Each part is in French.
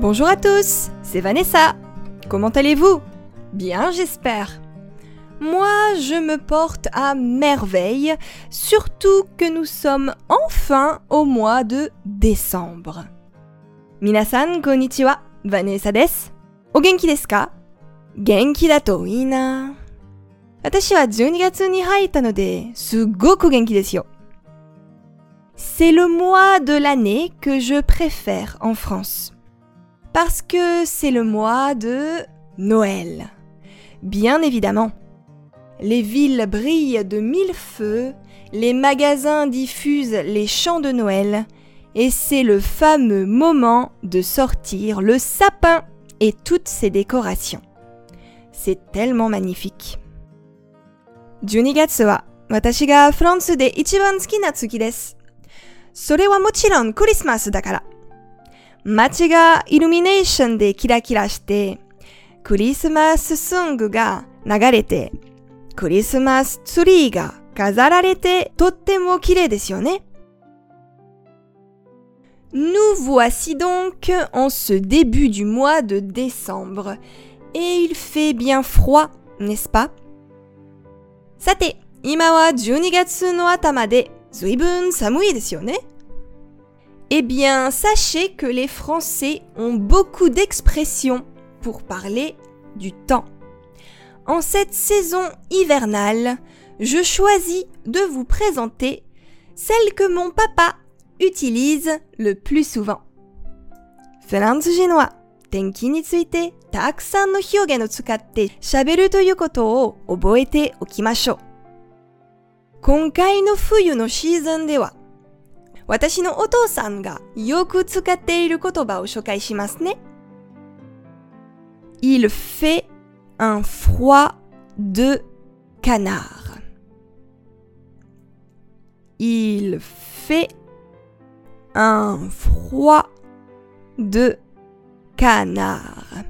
Bonjour à tous, c'est Vanessa. Comment allez-vous Bien, j'espère. Moi, je me porte à merveille, surtout que nous sommes enfin au mois de décembre. Minasan, konnichiwa, Vanessa desu. O genki desu ka Genki da to ii na. Watashi wa 12月に入ったので、すっごく元気ですよ。C'est le mois de l'année que je préfère en France parce que c'est le mois de Noël. Bien évidemment. Les villes brillent de mille feux, les magasins diffusent les chants de Noël, et c'est le fameux moment de sortir le sapin et toutes ses décorations. C'est tellement magnifique. 12月は私がフランスで一番好きな月です。それはもちろんクリスマスだから。 街がイルミネーションでキラキラして、クリスマスソングが流れて、クリスマスツリーが飾られてとっても綺麗ですよね。Nous voici donc en ce début du mois de décembre. Et il fait bien froid, n'est-ce pas? さて、今は12月の頭で随分寒いですよね Eh bien, sachez que les Français ont beaucoup d'expressions pour parler du temps. En cette saison hivernale, je choisis de vous présenter celle que mon papa utilise le plus souvent. フランス人は天気についてたくさんの表現を使って喋るということを覚えておきましょう。今回の冬のシーズンでは 私のお父さんがよく使っている言葉を紹介しますね。Il fait un froid de canard. Il fait un froid de canard.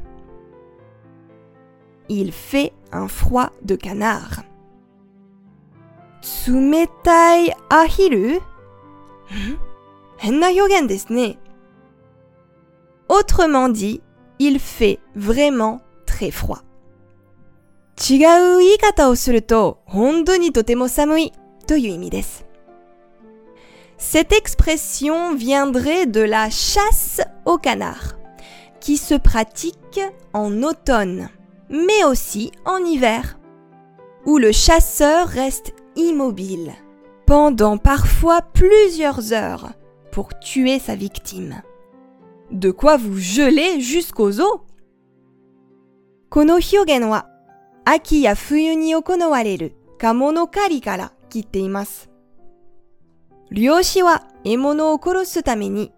Il fait un froid de canard. 冷たいアヒル Autrement dit, il fait vraiment très froid. Cette expression viendrait de la chasse au canard, qui se pratique en automne, mais aussi en hiver, où le chasseur reste immobile pendant parfois plusieurs heures pour tuer sa victime. De quoi vous geler jusqu'aux os この表現は秋や冬に行われる鴨の狩りから切っています。漁師は獲物を殺すために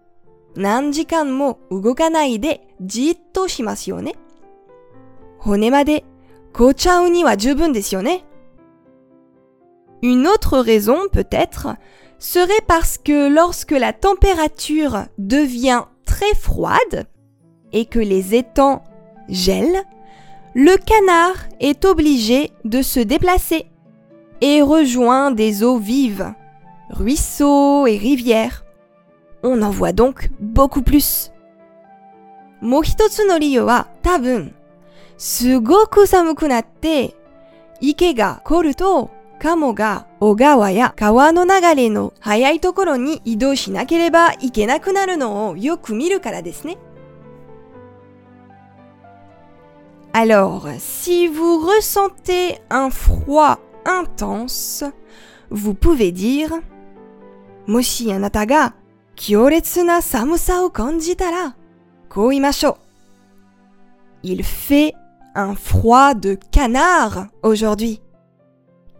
何時間も動かないでじっとしますよね。骨まで凍っちゃうには十分ですよね。Une autre raison, peut-être, serait parce que lorsque la température devient très froide et que les étangs gèlent, le canard est obligé de se déplacer et rejoint des eaux vives, ruisseaux et rivières. On en voit donc beaucoup plus. もう一つの理由は多分、すごく寒くなって池が凍ると カモが小川や川の流れの速いところに移動しなければいけなくなるのをよく見るからですね。Alors, si vous ressentez un froid intense, vous pouvez dire もしあなたが強烈な寒さを感じたら、こう言いましょう。Il fait un froid de canard aujourd'hui.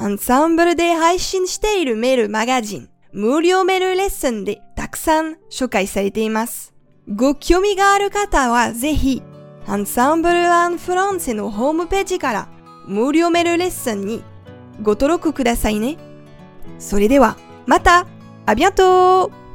アンサンブルで配信しているメールマガジン、無料メールレッスンでたくさん紹介されています。ご興味がある方はぜひ、アンサンブルアンフランセのホームページから無料メールレッスンにご登録くださいね。それでは、また、ありがとう